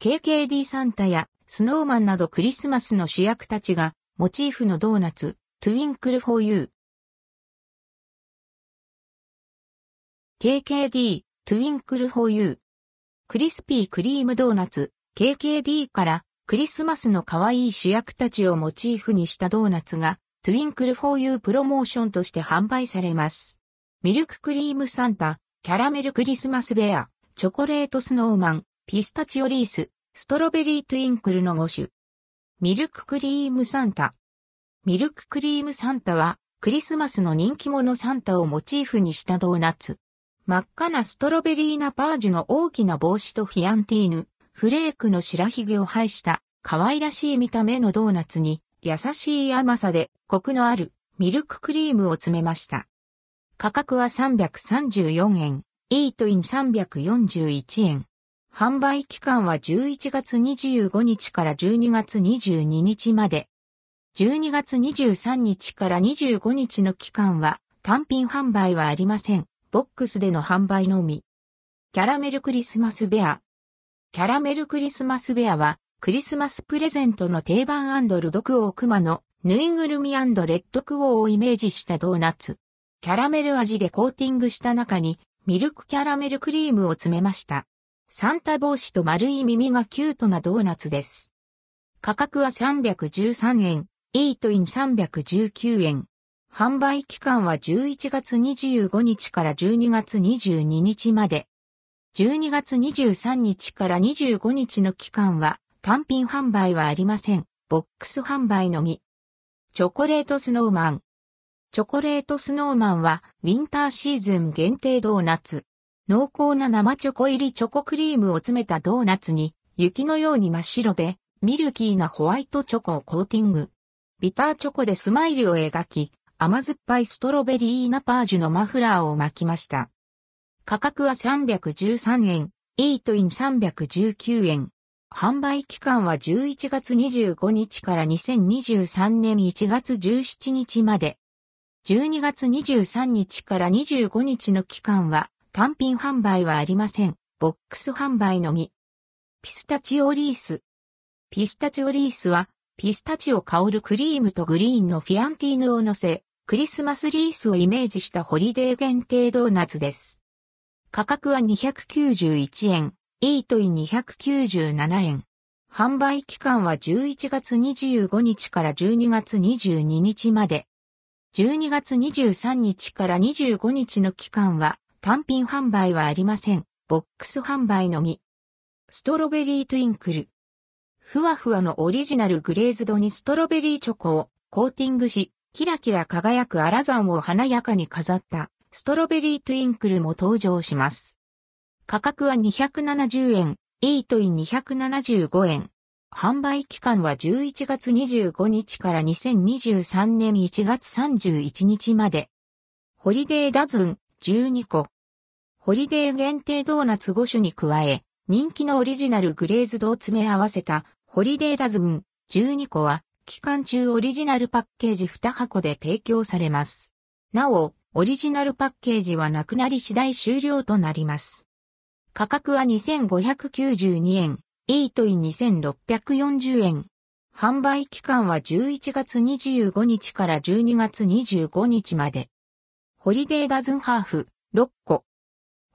KKD サンタやスノーマンなどクリスマスの主役たちがモチーフのドーナツ、トゥインクルフォーユー。KKD、トゥインクルフォーユー。クリスピークリームドーナツ、KKD からクリスマスの可愛い主役たちをモチーフにしたドーナツが、 Twinkle For YOU プロモーションとして販売されます。ミルククリームサンタ、キャラメルクリスマスベア、チョコレートスノーマン、ピスタチオリース、ストロベリートゥインクルの5種。ミルククリームサンタ。ミルククリームサンタは、クリスマスの人気者サンタをモチーフにしたドーナツ。真っ赤なストロベリーナパージュの大きな帽子とフィアンティーヌ、フレークの白髭を生した可愛らしい見た目のドーナツに優しい甘さでコクのあるミルククリームを詰めました。価格は334円、イートイン341円。販売期間は11月25日から12月22日まで。12月23日から25日の期間は単品販売はありません。ボックスでの販売のみ。キャラメルクリスマスベア。キャラメルクリスマスベアは、クリスマスプレゼントの定番ルドクオークマのぬいぐるみレッドクオーをイメージしたドーナツ。キャラメル味でコーティングした中にミルクキャラメルクリームを詰めました。サンタ帽子と丸い耳がキュートなドーナツです。価格は313円、イートイン319円。販売期間は11月25日から12月22日まで。12月23日から25日の期間は単品販売はありません。ボックス販売のみ。チョコレートスノーマン。チョコレートスノーマンはウィンターシーズン限定ドーナツ。濃厚な生チョコ入りチョコクリームを詰めたドーナツに雪のように真っ白でミルキーなホワイトチョコをコーティング。ビターチョコでスマイルを描き、甘酸っぱいストロベリーナパージュのマフラーを巻きました。価格は313円、イートイン319円。販売期間は11月25日から2023年1月17日まで。12月23日から25日の期間は単品販売はありません。ボックス販売のみ。ピスタチオリース。ピスタチオリースはピスタチオ香るクリームとグリーンのフィアンティーヌを乗せ、クリスマスリースをイメージしたホリデー限定ドーナツです。価格は291円、イートイン297円。販売期間は11月25日から12月22日まで。12月23日から25日の期間は単品販売はありません。ボックス販売のみ。ストロベリートゥインクル。ふわふわのオリジナルグレーズドにストロベリーチョコをコーティングし、キラキラ輝くアラザンを華やかに飾ったストロベリートゥインクルも登場します。価格は270円、イートイン275円。販売期間は11月25日から2023年1月31日まで。ホリデーダズン12個。ホリデー限定ドーナツ5種に加え、人気のオリジナルグレーズドを詰め合わせたホリデーダズン12個は期間中オリジナルパッケージ2箱で提供されます。なお、オリジナルパッケージはなくなり次第終了となります。価格は2592円、イートイン2640円。販売期間は11月25日から12月25日まで。ホリデーダズンハーフ6個。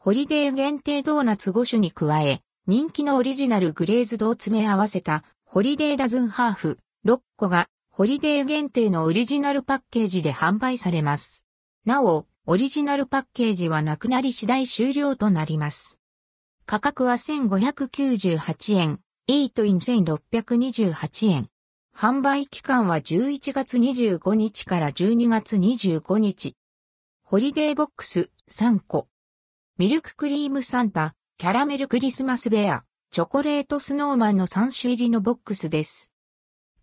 ホリデー限定ドーナツ5種に加え、人気のオリジナルグレーズドを詰め合わせたホリデーダズンハーフ6個がホリデー限定のオリジナルパッケージで販売されます。なお、オリジナルパッケージはなくなり次第終了となります。価格は1598円、イートイン1628円。販売期間は11月25日から12月25日。ホリデーボックス3個。ミルククリームサンタ、キャラメルクリスマスベア、チョコレートスノーマンの3種入りのボックスです。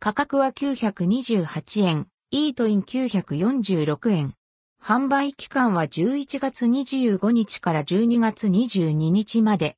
価格は928円、イートイン946円。販売期間は11月25日から12月22日まで。